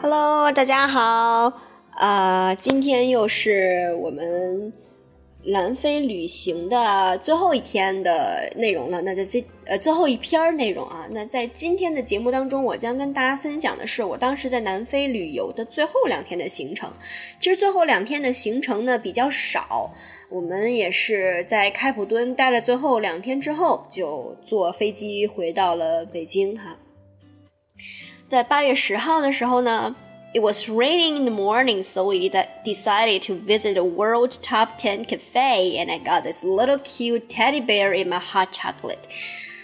Hello，大家好，啊，今天又是我们南非旅行的最后一天的内容了。那在这呃最后一篇内容啊，那在今天的节目当中，我将跟大家分享的是我当时在南非旅游的最后两天的行程。其实最后两天的行程呢比较少，我们也是在开普敦待了最后两天之后，就坐飞机回到了北京哈。在八月十号的时候呢，it was raining in the morning, so we decided to visit the world top ten cafe, and I got this little cute teddy bear in my hot chocolate.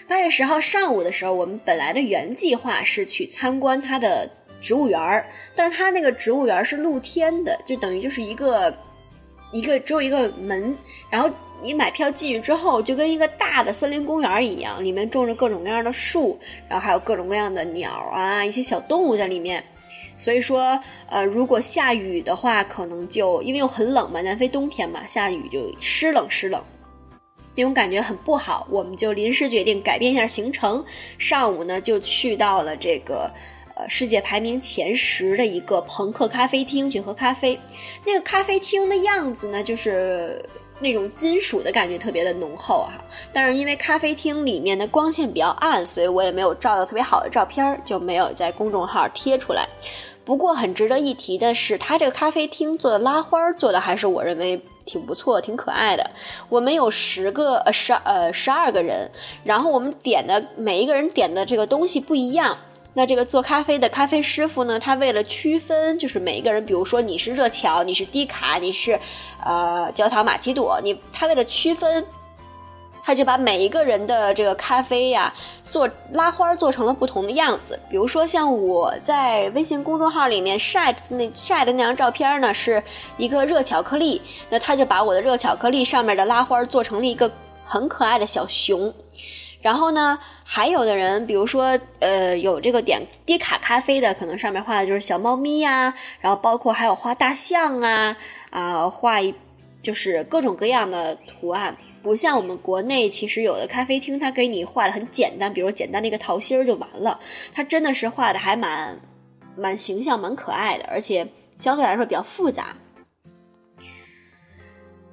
八月十号上午的时候，我们本来的原计划是去参观它的植物园儿，但是它那个植物园儿是露天的，就等于就是一个一个只有一个门，然后。你买票进去之后，就跟一个大的森林公园一样，里面种着各种各样的树，然后还有各种各样的鸟啊，一些小动物在里面。所以说，呃，如果下雨的话，可能就因为又很冷嘛，南非冬天嘛，下雨就湿冷湿冷，那种感觉很不好。我们就临时决定改变一下行程，上午呢就去到了这个呃世界排名前十的一个朋克咖啡厅去喝咖啡。那个咖啡厅的样子呢，就是。那种金属的感觉特别的浓厚哈，但是因为咖啡厅里面的光线比较暗，所以我也没有照到特别好的照片，就没有在公众号贴出来。不过很值得一提的是，它这个咖啡厅做的拉花做的还是我认为挺不错、挺可爱的。我们有十个呃十呃十二个人，然后我们点的每一个人点的这个东西不一样。那这个做咖啡的咖啡师傅呢？他为了区分，就是每一个人，比如说你是热巧，你是低卡，你是，呃，焦糖玛奇朵，你他为了区分，他就把每一个人的这个咖啡呀做拉花做成了不同的样子。比如说像我在微信公众号里面晒那晒的那张照片呢，是一个热巧克力，那他就把我的热巧克力上面的拉花做成了一个很可爱的小熊。然后呢，还有的人，比如说，呃，有这个点低卡咖啡的，可能上面画的就是小猫咪呀，然后包括还有画大象啊，啊，画一就是各种各样的图案，不像我们国内，其实有的咖啡厅它给你画的很简单，比如简单的一个桃心儿就完了，它真的是画的还蛮蛮形象、蛮可爱的，而且相对来说比较复杂。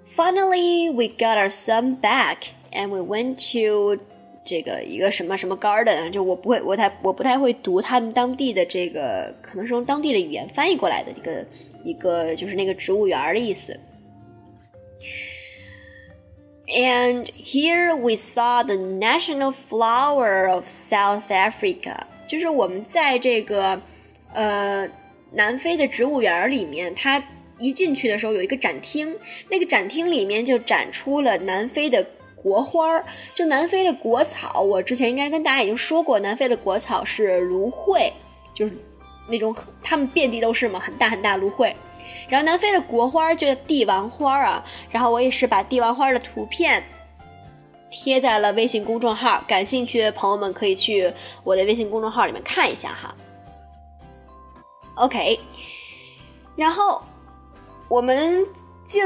Finally, we got our son back, and we went to. 这个一个什么什么 garden，就我不会，我太我不太会读他们当地的这个，可能是用当地的语言翻译过来的一个一个，就是那个植物园的意思。And here we saw the national flower of South Africa，就是我们在这个呃南非的植物园里面，它一进去的时候有一个展厅，那个展厅里面就展出了南非的。国花儿，就南非的国草，我之前应该跟大家已经说过，南非的国草是芦荟，就是那种它们遍地都是嘛，很大很大芦荟。然后南非的国花就叫帝王花啊，然后我也是把帝王花的图片贴在了微信公众号，感兴趣的朋友们可以去我的微信公众号里面看一下哈。OK，然后我们进。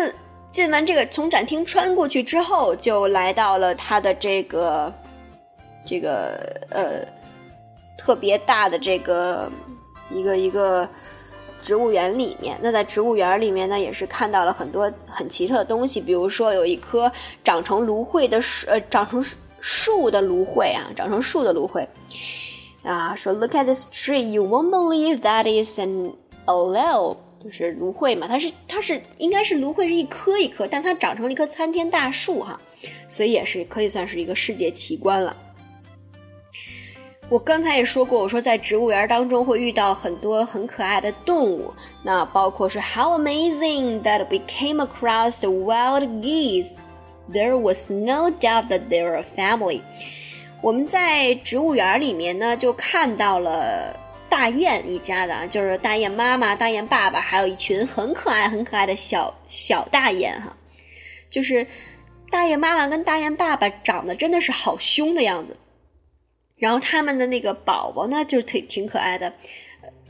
进完这个，从展厅穿过去之后，就来到了它的这个，这个呃，特别大的这个一个一个植物园里面。那在植物园里面呢，也是看到了很多很奇特的东西，比如说有一棵长成芦荟的树，呃，长成树的芦荟啊，长成树的芦荟啊，说 Look at this tree, you won't believe that is an aloe. 就是芦荟嘛，它是它是应该是芦荟是一棵一棵，但它长成了一棵参天大树哈，所以也是可以算是一个世界奇观了。我刚才也说过，我说在植物园当中会遇到很多很可爱的动物，那包括是 How amazing that we came across the wild geese! There was no doubt that they were a family. 我们在植物园里面呢，就看到了。大雁一家的啊，就是大雁妈妈、大雁爸爸，还有一群很可爱、很可爱的小小大雁哈。就是大雁妈妈跟大雁爸爸长得真的是好凶的样子，然后他们的那个宝宝呢，就是挺挺可爱的，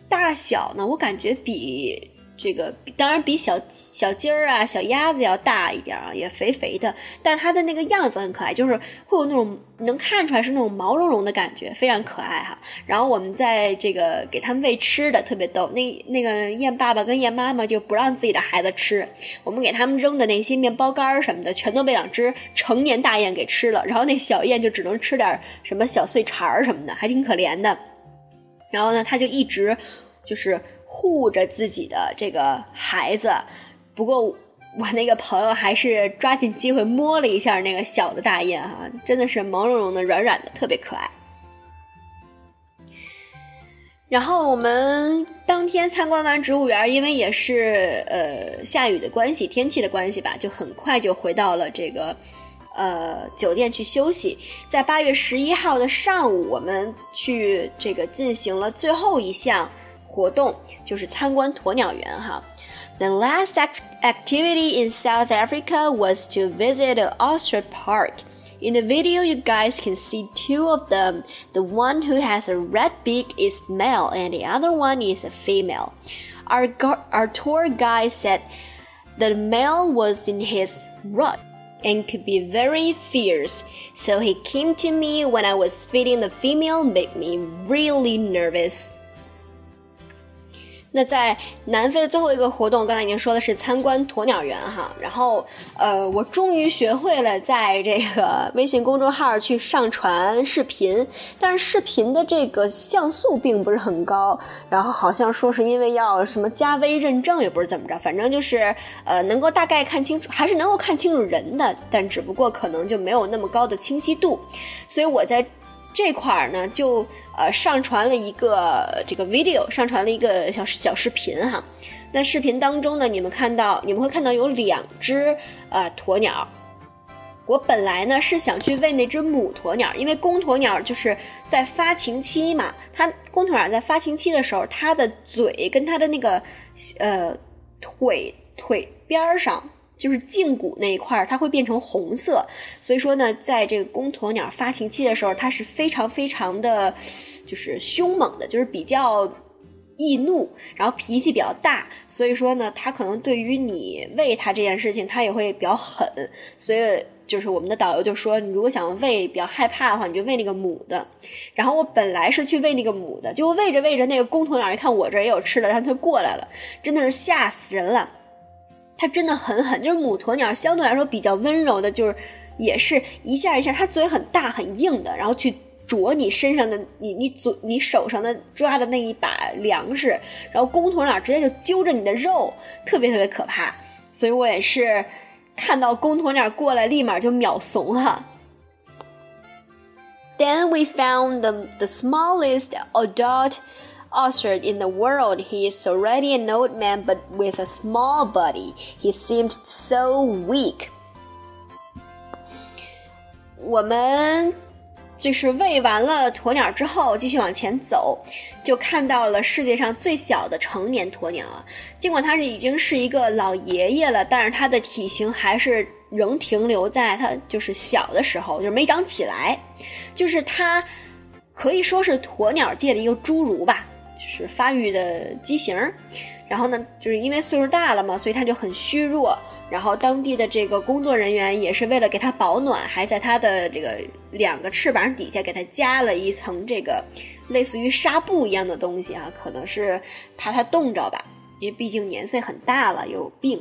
大小呢，我感觉比这个当然比小小鸡儿啊、小鸭子要大一点啊，也肥肥的，但是它的那个样子很可爱，就是会有那种能看出来是那种毛茸茸的感觉，非常可爱哈。然后我们在这个给他们喂吃的，特别逗。那那个燕爸爸跟燕妈妈就不让自己的孩子吃，我们给他们扔的那些面包干什么的，全都被两只成年大雁给吃了。然后那小雁就只能吃点什么小碎茬儿什么的，还挺可怜的。然后呢，他就一直就是。护着自己的这个孩子，不过我那个朋友还是抓紧机会摸了一下那个小的大雁哈，真的是毛茸茸的、软软的，特别可爱。然后我们当天参观完植物园，因为也是呃下雨的关系、天气的关系吧，就很快就回到了这个呃酒店去休息。在八月十一号的上午，我们去这个进行了最后一项。活动就是参观鸵鸟园哈。The last act activity in South Africa was to visit the Ostrich Park. In the video, you guys can see two of them. The one who has a red beak is male, and the other one is a female. Our, our tour guide said the male was in his rut and could be very fierce, so he came to me when I was feeding the female, made me really nervous. 那在南非的最后一个活动，刚才已经说的是参观鸵鸟园哈，然后呃，我终于学会了在这个微信公众号去上传视频，但是视频的这个像素并不是很高，然后好像说是因为要什么加微认证，也不是怎么着，反正就是呃，能够大概看清楚，还是能够看清楚人的，但只不过可能就没有那么高的清晰度，所以我在。这块儿呢，就呃上传了一个这个 video，上传了一个小小视频哈。那视频当中呢，你们看到你们会看到有两只呃鸵鸟。我本来呢是想去喂那只母鸵鸟，因为公鸵鸟就是在发情期嘛，它公鸵鸟在发情期的时候，它的嘴跟它的那个呃腿腿边儿上。就是胫骨那一块儿，它会变成红色，所以说呢，在这个公鸵鸟发情期的时候，它是非常非常的，就是凶猛的，就是比较易怒，然后脾气比较大，所以说呢，它可能对于你喂它这件事情，它也会比较狠。所以就是我们的导游就说，你如果想喂比较害怕的话，你就喂那个母的。然后我本来是去喂那个母的，结果喂着喂着，那个公鸵鸟一看我这也有吃的，然后它过来了，真的是吓死人了。它真的很狠，就是母鸵鸟相对来说比较温柔的，就是也是一下一下，它嘴很大很硬的，然后去啄你身上的你你嘴你手上的抓的那一把粮食，然后公鸵鸟直接就揪着你的肉，特别特别可怕。所以我也是看到公鸵鸟过来，立马就秒怂哈。Then we found the the smallest adult. Ostrich in the world. He is already an old man, but with a small body. He seemed so weak. 我们就是喂完了鸵鸟之后，继续往前走，就看到了世界上最小的成年鸵鸟啊。尽管它是已经是一个老爷爷了，但是它的体型还是仍停留在它就是小的时候，就是没长起来。就是它可以说是鸵鸟界的一个侏儒吧。就是发育的畸形，然后呢，就是因为岁数大了嘛，所以他就很虚弱。然后当地的这个工作人员也是为了给他保暖，还在他的这个两个翅膀底下给他加了一层这个类似于纱布一样的东西啊，可能是怕他冻着吧，因为毕竟年岁很大了，有病。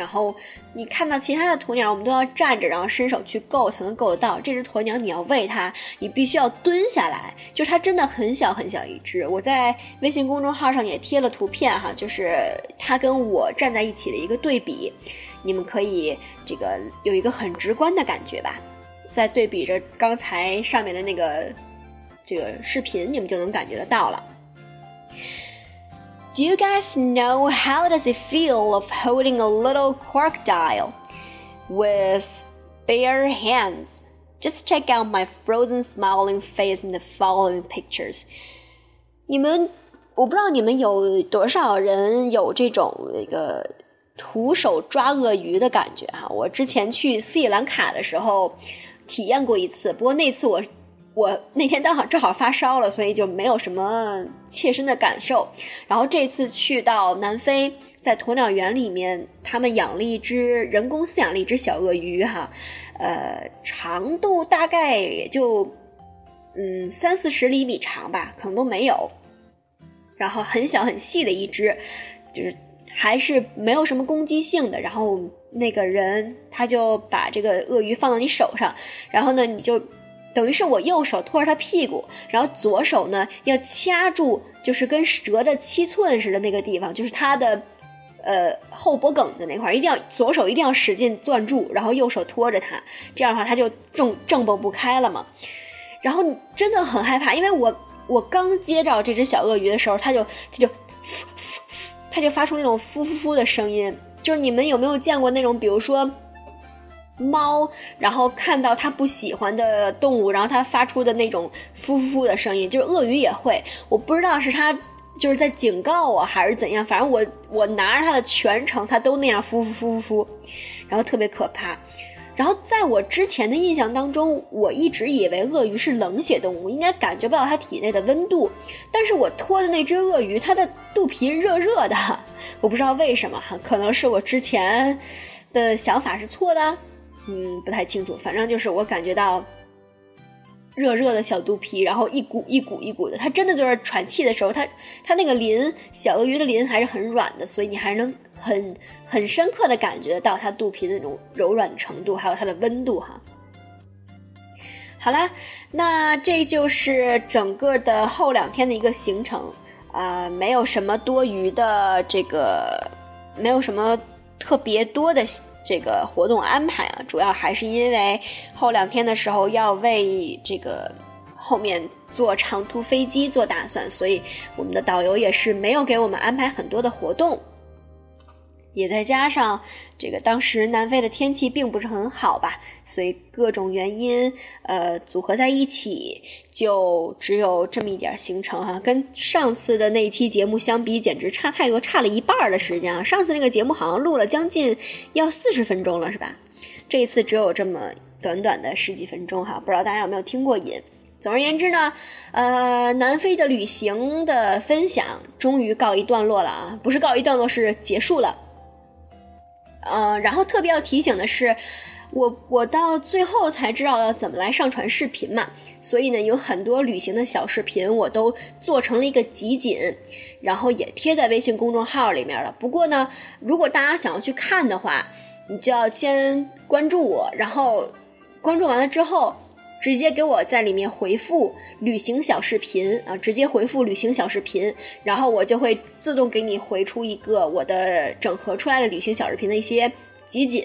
然后你看到其他的鸵鸟，我们都要站着，然后伸手去够才能够得到。这只鸵鸟，你要喂它，你必须要蹲下来，就是它真的很小很小一只。我在微信公众号上也贴了图片哈，就是它跟我站在一起的一个对比，你们可以这个有一个很直观的感觉吧。在对比着刚才上面的那个这个视频，你们就能感觉得到了。Do you guys know how does it feel of holding a little crocodile with bare hands? Just check out my frozen smiling face in the following pictures. 你们，我不知道你们有多少人有这种那个徒手抓鳄鱼的感觉哈。我之前去斯里兰卡的时候体验过一次，不过那次我 我那天刚好正好发烧了，所以就没有什么切身的感受。然后这次去到南非，在鸵鸟园里面，他们养了一只人工饲养了一只小鳄鱼，哈，呃，长度大概也就嗯三四十厘米长吧，可能都没有。然后很小很细的一只，就是还是没有什么攻击性的。然后那个人他就把这个鳄鱼放到你手上，然后呢，你就。等于是我右手托着它屁股，然后左手呢要掐住，就是跟蛇的七寸似的那个地方，就是它的，呃后脖梗子那块，一定要左手一定要使劲攥住，然后右手托着它，这样的话它就正正蹦不开了嘛。然后真的很害怕，因为我我刚接着这只小鳄鱼的时候，它就它就，它就发出那种呼呼呼的声音，就是你们有没有见过那种，比如说。猫，然后看到它不喜欢的动物，然后它发出的那种呼呼呼的声音，就是鳄鱼也会。我不知道是它就是在警告我，还是怎样。反正我我拿着它的全程，它都那样呼呼呼呼呼，然后特别可怕。然后在我之前的印象当中，我一直以为鳄鱼是冷血动物，应该感觉不到它体内的温度。但是我拖的那只鳄鱼，它的肚皮热热的，我不知道为什么，可能是我之前的想法是错的。嗯，不太清楚，反正就是我感觉到热热的小肚皮，然后一股一股一股的，它真的就是喘气的时候，它它那个鳞，小鳄鱼的鳞还是很软的，所以你还是能很很深刻的感觉到它肚皮的那种柔软程度，还有它的温度哈。好了，那这就是整个的后两天的一个行程啊，没有什么多余的这个，没有什么特别多的。这个活动安排啊，主要还是因为后两天的时候要为这个后面坐长途飞机做打算，所以我们的导游也是没有给我们安排很多的活动。也再加上这个当时南非的天气并不是很好吧，所以各种原因呃组合在一起，就只有这么一点行程哈。跟上次的那期节目相比，简直差太多，差了一半的时间啊！上次那个节目好像录了将近要四十分钟了，是吧？这一次只有这么短短的十几分钟哈，不知道大家有没有听过瘾？总而言之呢，呃，南非的旅行的分享终于告一段落了啊，不是告一段落，是结束了。呃，然后特别要提醒的是，我我到最后才知道要怎么来上传视频嘛，所以呢，有很多旅行的小视频我都做成了一个集锦，然后也贴在微信公众号里面了。不过呢，如果大家想要去看的话，你就要先关注我，然后关注完了之后。直接给我在里面回复旅行小视频啊，直接回复旅行小视频，然后我就会自动给你回出一个我的整合出来的旅行小视频的一些集锦，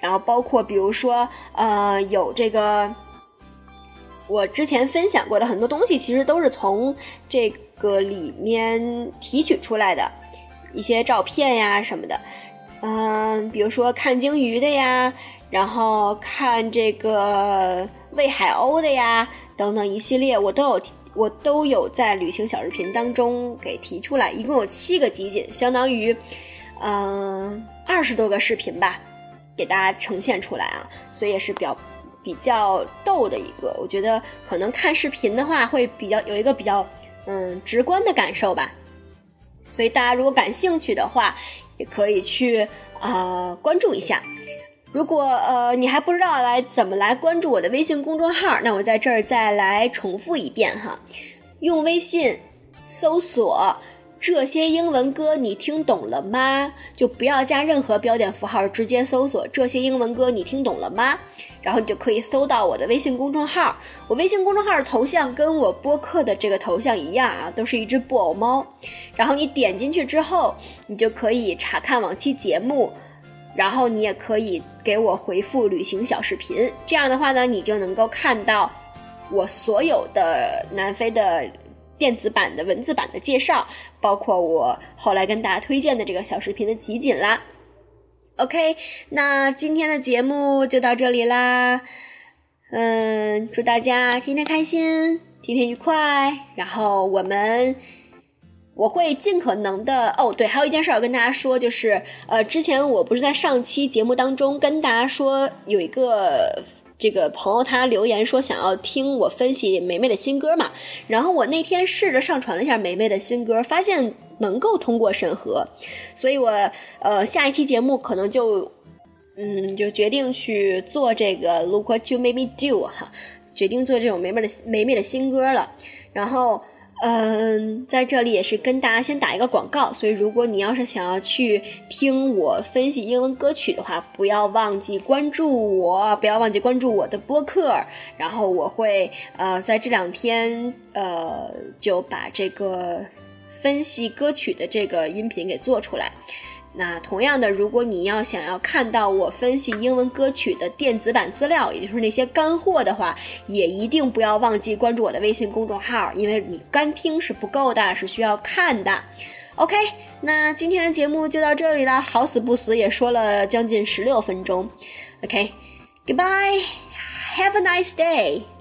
然后包括比如说呃有这个我之前分享过的很多东西，其实都是从这个里面提取出来的一些照片呀什么的，嗯，比如说看鲸鱼的呀，然后看这个。喂海鸥的呀，等等一系列，我都有，我都有在旅行小视频当中给提出来，一共有七个集锦，相当于，嗯，二十多个视频吧，给大家呈现出来啊，所以也是比较比较逗的一个，我觉得可能看视频的话会比较有一个比较嗯直观的感受吧，所以大家如果感兴趣的话，也可以去啊关注一下。如果呃你还不知道来怎么来关注我的微信公众号，那我在这儿再来重复一遍哈，用微信搜索这些英文歌，你听懂了吗？就不要加任何标点符号，直接搜索这些英文歌，你听懂了吗？然后你就可以搜到我的微信公众号。我微信公众号的头像跟我播客的这个头像一样啊，都是一只布偶猫。然后你点进去之后，你就可以查看往期节目。然后你也可以给我回复旅行小视频，这样的话呢，你就能够看到我所有的南非的电子版的文字版的介绍，包括我后来跟大家推荐的这个小视频的集锦啦。OK，那今天的节目就到这里啦。嗯，祝大家天天开心，天天愉快，然后我们。我会尽可能的哦，对，还有一件事要跟大家说，就是呃，之前我不是在上期节目当中跟大家说有一个这个朋友他留言说想要听我分析梅梅的新歌嘛，然后我那天试着上传了一下梅梅的新歌，发现能够通过审核，所以我呃下一期节目可能就嗯就决定去做这个 Look What You Made Me Do 哈，决定做这种梅梅的梅梅的新歌了，然后。嗯，在这里也是跟大家先打一个广告，所以如果你要是想要去听我分析英文歌曲的话，不要忘记关注我，不要忘记关注我的播客，然后我会呃在这两天呃就把这个分析歌曲的这个音频给做出来。那同样的，如果你要想要看到我分析英文歌曲的电子版资料，也就是那些干货的话，也一定不要忘记关注我的微信公众号，因为你干听是不够的，是需要看的。OK，那今天的节目就到这里了，好死不死也说了将近十六分钟。OK，Goodbye，Have a nice day。